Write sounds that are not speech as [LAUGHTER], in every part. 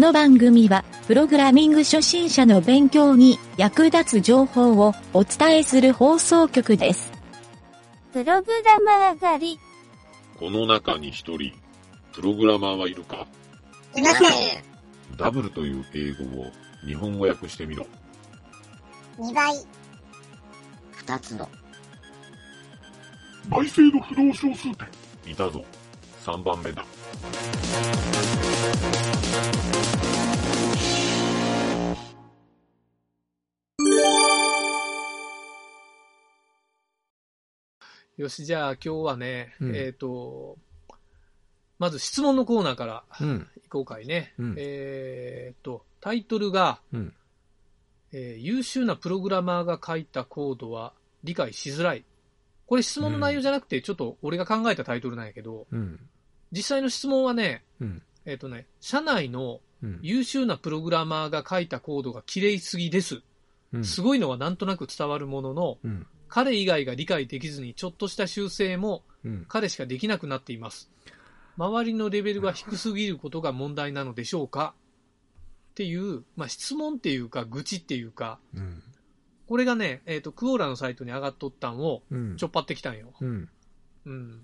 この番組は、プログラミング初心者の勉強に役立つ情報をお伝えする放送局です。プログラマー狩り。この中に一人、プログラマーはいるか？いません。ダブルという英語を日本語訳してみろ。2倍。2つの。倍数の不動小数点。いたぞ。3番目だ。よし、じゃあ今日はね、うんえっ、と、まず質問のコーナーからうん。いこうかいね。うんえっ、と、タイトルが、うん。えー優秀なプログラマーが書いたコードは理解しづらい。これ質問の内容じゃなくて、ちょっと俺が考えたタイトルなんやけど、うん。実際の質問はね、うん。えっ、とね、社内のうん。優秀なプログラマーが書いたコードが綺麗すぎです。うん。すごいのはなんとなく伝わるものの、うん。彼以外が理解できずにちょっとした修正もうん。彼しかできなくなっています。周りのレベルが低すぎることが問題なのでしょうか？っていう、まあ、質問っていうか、愚痴っていうか、うん。これがね、えっ、と、クオーラのサイトに上がっとったんをうん。ちょっぱってきたんよ。うん。うん。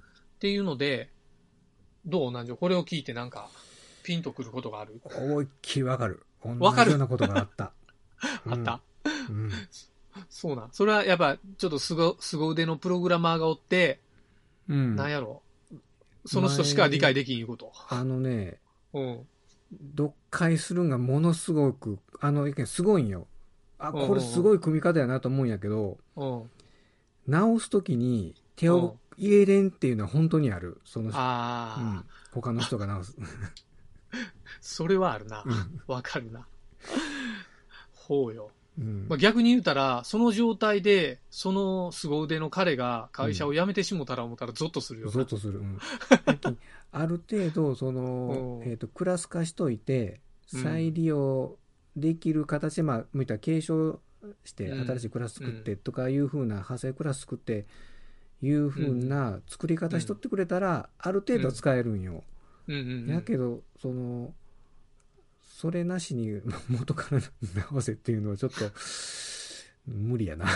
っていうので、どうなんじゃ？これを聞いてなんか、ピンとくることがある、思いっきりわかる。わかる？ようなことがあった。[LAUGHS] あった？うん。そうなん。それはやっぱ、ちょっとすご、凄腕のプログラマーがおって、うん。なんやろ？その人しか理解できんいうこと。あのね、[LAUGHS] うん。読解するんがものすごく、あの意見すごいんよ。あ、これすごい組み方やなと思うんやけど、うん。直すときに手を入れれんっていうのは本当にある。その、ああ、うん。他の人が直す。それはあるなう。ん。わかるな。ほうよ。うんまあ、逆に言うたら、その状態で、その凄腕の彼が会社を辞めてしもたら思ったらゾッとするよな。ゾッとする。うん [LAUGHS] ある程度、そのう、んえっ、と、クラス化しといて、うん再利用できる形で、まあ、向いたら継承して、うん新しいクラス作ってとかいうふうな、派生クラス作って、いうふうな作り方しとってくれたら、ある程度は使えるんよ。やけど、その、それなしに元から直せっていうのはちょっと、無理やな。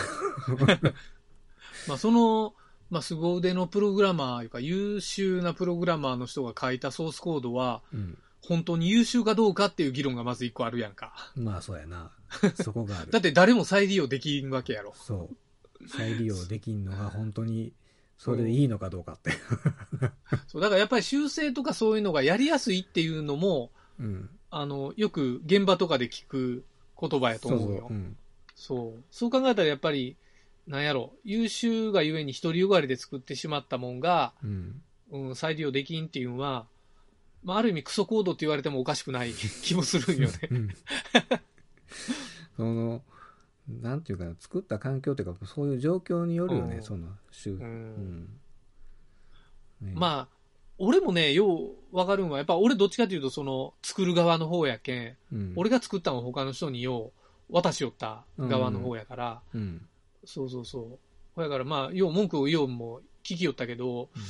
[LAUGHS] まあ、その、まあ、凄腕のプログラマーいうか、優秀なプログラマーの人が書いたソースコードは、うん。本当に優秀かどうかっていう議論がまず一個あるやんか。まあ、そうやな。そこがある [LAUGHS] だ。って誰も再利用できんわけやろ。そう。再利用できんのが本当に、それでいいのかどうかって。そう、だからやっぱり修正とかそういうのがやりやすいっていうのも、うん。あの、よく現場とかで聞く言葉やと思うよ。そう。うん。そう。そう考えたらやっぱり、なんやろ、優秀がゆえに独りよがりで作ってしまったもんが、うん。うん、再利用できんっていうのは、まあ、ある意味クソコードって言われてもおかしくない気もするんよね。うん。その、なんていうかな、作った環境というか、そういう状況によるよね、うんその、週。う。うんん。ねまあ、俺もね、ようわかるんは、やっぱ俺どっちかというと、その、作る側の方やけん、うん、俺が作ったのを他の人によう渡しよった側の方やから、うん。そうそうそう。ほやからまあ、よう文句を言おうも聞きよったけど、うん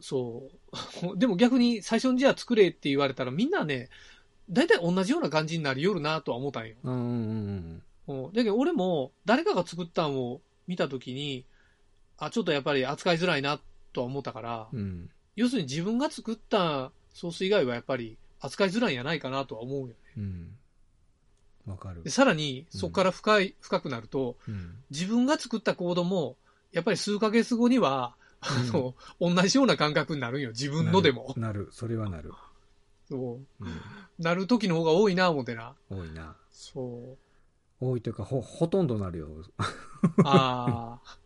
そう。[LAUGHS] でも逆に最初にじゃあ作れって言われたらみんなね、大体同じような感じになりよるなとは思ったんよ。うんうんうんうんだけど俺も誰かが作ったんを見たときに、あ、ちょっとやっぱり扱いづらいなとは思ったから、うん。うん。要するに自分が作ったソース以外はやっぱり扱いづらいんやないかなとは思うよね。うん。わかるで。さらにそこから深い、深くなると、うん。自分が作ったコードも、やっぱり数ヶ月後には、あの、同じような感覚になるんよ。自分のでも。なる。それはなる。そう。うん。なる時の方が多いな、思ってな。多いな。そう。多いというか、ほ、ほとんどなるよ。[LAUGHS] ああ。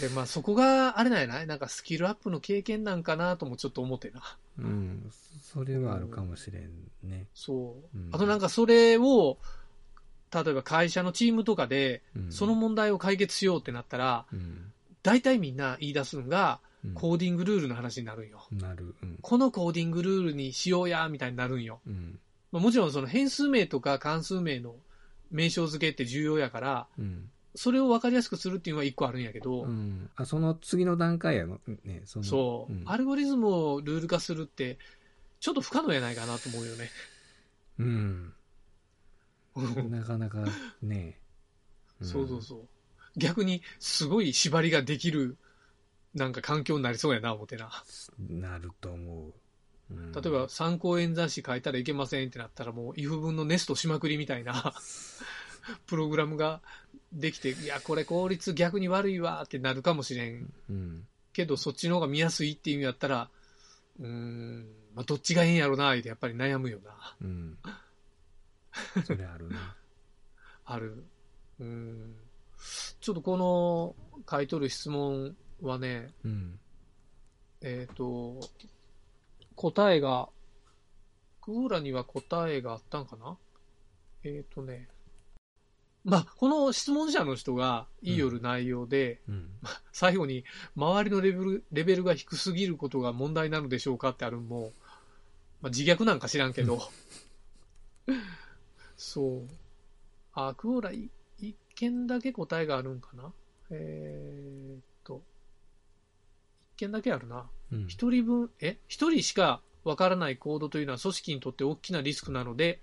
で、まあそこが、あれなんやないなんかスキルアップの経験なんかなともちょっと思ってな。うん。それはあるかもしれんね。そう。うんあとなんかそれを、例えば会社のチームとかで、うんその問題を解決しようってなったら、うん。大体みんな言い出すんが、うんコーディングルールの話になるんよ。なる。うん。このコーディングルールにしようや、みたいになるんよ。うん。まあもちろんその変数名とか関数名の名称付けって重要やから、うん。それを分かりやすくするっていうのは一個あるんやけど、うん。あ、その次の段階やの。ね、その。そう、んアルゴリズムをルール化するって、ちょっと不可能やないかなと思うよね。うん。[LAUGHS] なかなかね。んそうそうそう。逆に、すごい縛りができる、なんか環境になりそうやな、思ってな。なると思う。うん例えば、参考演算子書いたらいけませんってなったら、もう、if 分のネストしまくりみたいな、[LAUGHS] プログラムができて、いや、これ効率逆に悪いわってなるかもしれんうん。けど、そっちの方が見やすいっていうんやったら、うーん、まあ、どっちがいいんやろな、ってやっぱり悩むよな。うん。[LAUGHS] それあるな。ある。うーん。ちょっとこの書いとる質問はね、うん。えっ、と、答えが、クーラには答えがあったんかな？えっ、とね、まあ、この質問者の人が言いよる内容で、うん。最後に、周りのレベルレベルが低すぎることが問題なのでしょうかってあるのも、まあ、自虐なんか知らんけど、[LAUGHS] そう。あ、クオーラい一件だけ答えがあるんかな？えーっ件だけあるな。うん。一人分、え？一人しかわからないコードというのは組織にとって大きなリスクなので、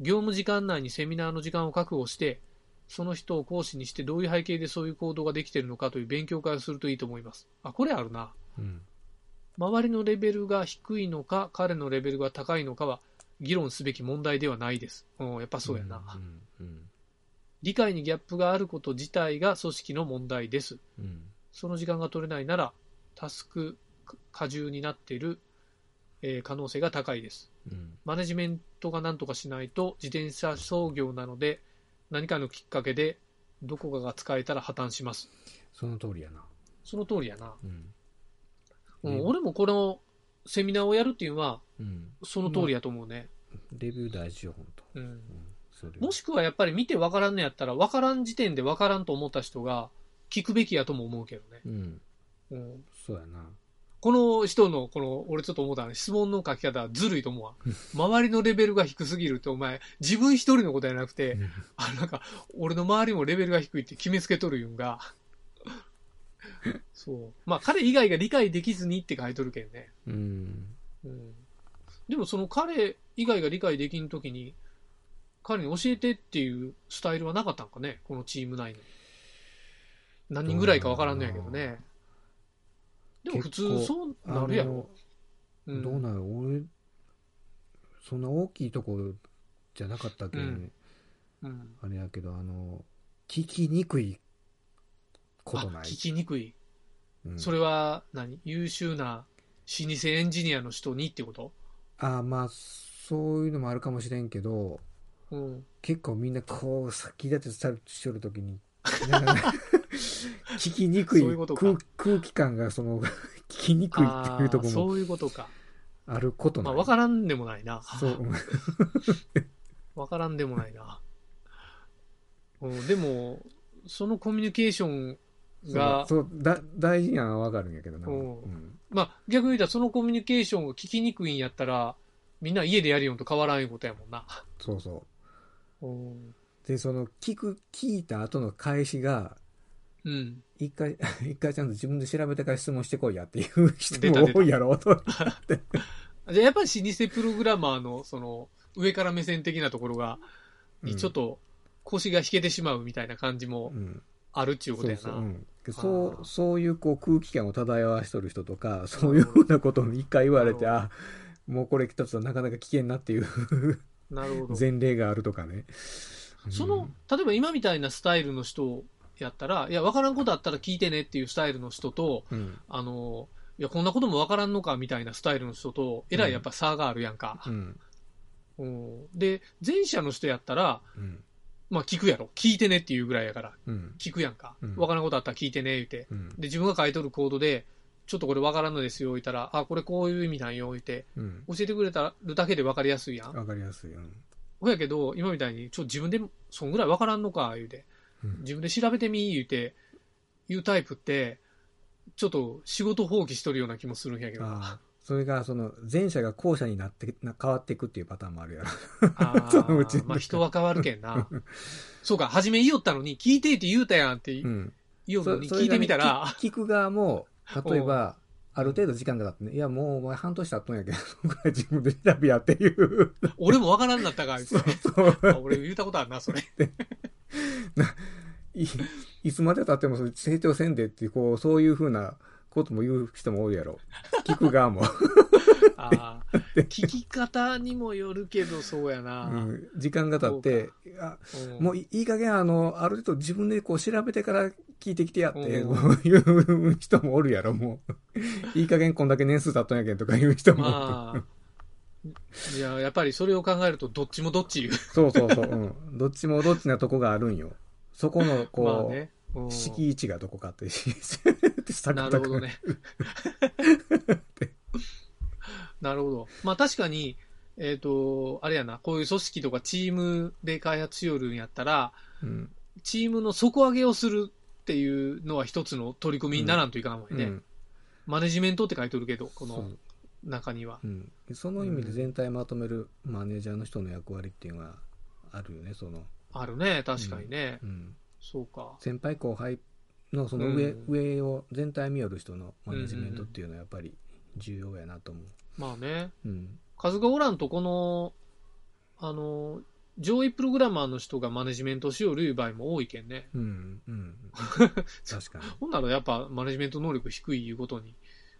業務時間内にセミナーの時間を確保して、その人を講師にしてどういう背景でそういう行動ができているのかという勉強会をするといいと思います。あ、これあるな。うん。周りのレベルが低いのか、彼のレベルが高いのかは議論すべき問題ではないです。うん、やっぱそうやな。うん。うん。理解にギャップがあること自体が組織の問題です。うん。その時間が取れないなら、タスク過重になっている、えー可能性が高いです。うん。マネジメントが何とかしないと、自転車操業なので、何かのきっかけで、どこかが使えたら破綻します。その通りやな。その通りやな。うん。うんね俺もこのセミナーをやるっていうのは、うん。その通りやと思うね。レビュー大事よ、本当。うんうん。それはもしくはやっぱり見て分からんのやったら、分からん時点で分からんと思った人が聞くべきやとも思うけどね。うん。うん、そうやな。この人の、この、俺ちょっと思ったの質問の書き方はずるいと思うわ。周りのレベルが低すぎるって、お前、自分一人のことじゃなくて、うんあ、なんか、俺の周りもレベルが低いって決めつけとるいうんが、そう。まあ、彼以外が理解できずにって書いとるけんね。うん。うん。でも、その彼以外が理解できんときに、彼に教えてっていうスタイルはなかったんかね、このチーム内に。何人ぐらいかわからんのやけどね。でも普通そうなるやろ。あのどうなの俺、そんな大きいとこじゃなかったけ？ん、うんうんあれやけど、あの、聞きにくいこあとない？聞きにくい。うんそれは何？優秀な老舗エンジニアの人にってこと？あまあ、そういうのもあるかもしれんけど、うん。結構みんなこう、先立てスタートしとるときに、[LAUGHS] 聞きにくい空空気感が、その、[LAUGHS] 聞きにくいっていうところもそういうことか。あることまあ、ない。わからんでもないな。そう。[LAUGHS] わからんでもないな。うん、でも、そのコミュニケーションが、そうだ大事なのはわかるんやけどな。うんうんまあ、逆に言ったらそのコミュニケーションが聞きにくいんやったら、みんな家でやるよんと変わらんいうことやもんな。そうそう。うん。で、その、聞く、聞いた後の返しが、うん。一回、[LAUGHS] 一回ちゃんと自分で調べてから質問してこいやっていう人も多いやろ、と。[LAUGHS] じゃあやっぱり老舗プログラマーの、その、上から目線的なところが、にちょっと腰が引けてしまうみたいな感じもうん、あるっていうことやな。そうそう、うんそう、そういうこう空気感を漂わしとる人とか、[LAUGHS] そういうふうなことを一回言われて、あ、もうこれ一つはなかなか危険なっていうなるほど。前例があるとかね。その、例えば今みたいなスタイルの人やったら、いや、わからんことあったら聞いてねっていうスタイルの人と、うん、あの、いや、こんなこともわからんのかみたいなスタイルの人と、えらいやっぱ差があるやんかう。ん、うんで、前者の人やったら、うん、まあ聞くやろ。聞いてねっていうぐらいやから、うん、聞くやんかうん。わからんことあったら聞いてね、言うて。うん、で、自分が書いとるコードで、ちょっとこれわからんのですよ、言ったら、あ、これこういう意味なんよ、言って、うん。教えてくれたるだけでわかりやすいやん。わかりやすい。うんほやけど、今みたいに、ちょ、自分で、そんぐらいわからんのか、言うて。うん。自分で調べてみ、言うて、言うタイプって、ちょっと仕事放棄しとるような気もするんやけど。それが、その、前者が後者になって、な変わっていくっていうパターンもあるやろ。あ [LAUGHS] そのうちーまあ人は変わるけんな。そうか、初め言いよったのに、聞いてって言うたやんって言うのに、聞いてみたら、聞聞く側も、[LAUGHS] 例えば、ある程度時間が経ってね、いや、もうお前半年経っとんやけど、そこから自分で調べやっていう。俺もわからんなったか、あいつそう。あ俺言ったことあるな、それ。いいつまで経ってもそれ成長せんでっていう、こう、そういうふうなことも言う人もおるやろ。聞く側も。[LAUGHS] ああ、聞き方にもよるけど、そうやな。うん時間が経って、あうんもういいい加減あの、ある程度自分でこう調べてから聞いてきてやって、うんこういう人もおるやろ、もう。いい加減こんだけ年数経っとんやけんとかいう人も。まあ、いや、やっぱりそれを考えると、どっちもどっち言う。そうそうそう、うん。どっちもどっちなとこがあるんよ。そこの、こう、まあね。うん敷地がどこかって、[LAUGHS] なるほど。ね。[LAUGHS] なるほど。まあ確かに、えっ、と、あれやな、こういう組織とかチームで開発しよるんやったら、うん。チームの底上げをするっていうのは一つの取り組みにならんといかんわよね。うん。マネジメントって書いてるけど、この中にはう。ん。その意味で全体まとめるマネージャーの人の役割っていうのはあるよね、その。あるね、確かにね。うん。そうか。先輩後輩のその上、うん上を全体見よる人のマネジメントっていうのはやっぱり重要やなと思う。まあね。うん。数がおらんと、この、あの、上位プログラマーの人がマネジメントしよるいう場合も多いけんね。うん。うん。[LAUGHS] 確かに。ほんならやっぱマネジメント能力低いいうことに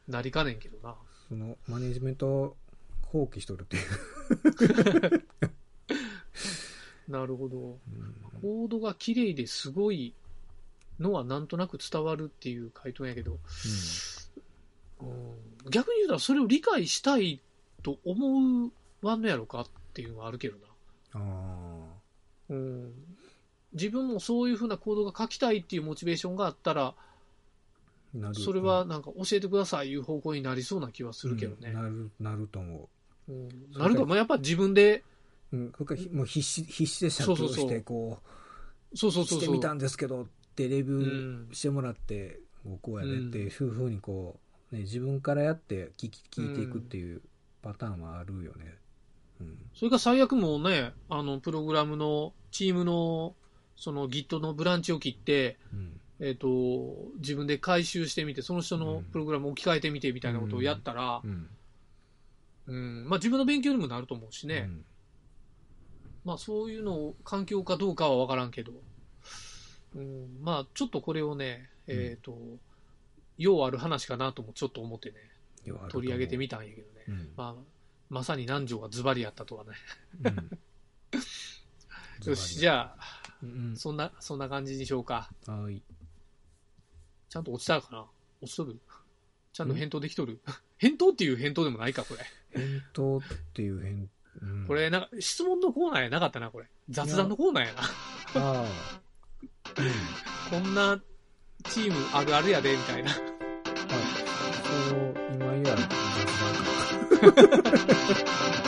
なりかねんけどな。そのマネジメントを放棄しとるっていう。[LAUGHS] なるほど。うんコードが綺麗ですごいのはなんとなく伝わるっていう回答やけど、うん逆に言うたらそれを理解したいと思うわんのやろかっていうのはあるけどな。あうん、自分もそういうふうなコードが書きたいっていうモチベーションがあったら、あ。なるそれはなんか教えてくださいいう方向になりそうな気はするけどね。うんなる、なると思うんなるか、まあ、やっぱ自分で、う。うん。からひもう必死、必死で写そうそうそう経して、こそうそうう、そうそう。してみたんですけどってレビュうんーしてもらって、こうこうやねっていうふうにこう、ね、自分からやって聞き、聞いていくっていうパターンはあるよね。うん。それが最悪もね、あの、プログラムの、チームの、その Git のブランチを切って、うん。えっ、と、自分で回収してみて、その人のプログラムを置き換えてみてみたいなことをやったら、うん。うん、まあ自分の勉強にもなると思うしね。うんまあそういうのを環境かどうかは分からんけど、うん、まあちょっとこれをね、えっ、と、用ある話かなともちょっと思ってね、取り上げてみたんやけどね。うん。まあ、まさに南條がズバリやったとはね。うん。[LAUGHS] よし、じゃあ、うんそんな、そんな感じにしようか。うん。はい。ちゃんと落ちたかな落ちとるちゃんと返答できとる？[LAUGHS] 返答っていう返答でもないか、これ。返答っていう返、うん、これ、なんか、質問のコーナーやなかったな、これ。雑談のコーナーやな。ああ。うん。こんなチームあるあるやで、みたいな。はい。そう、今言われた雑談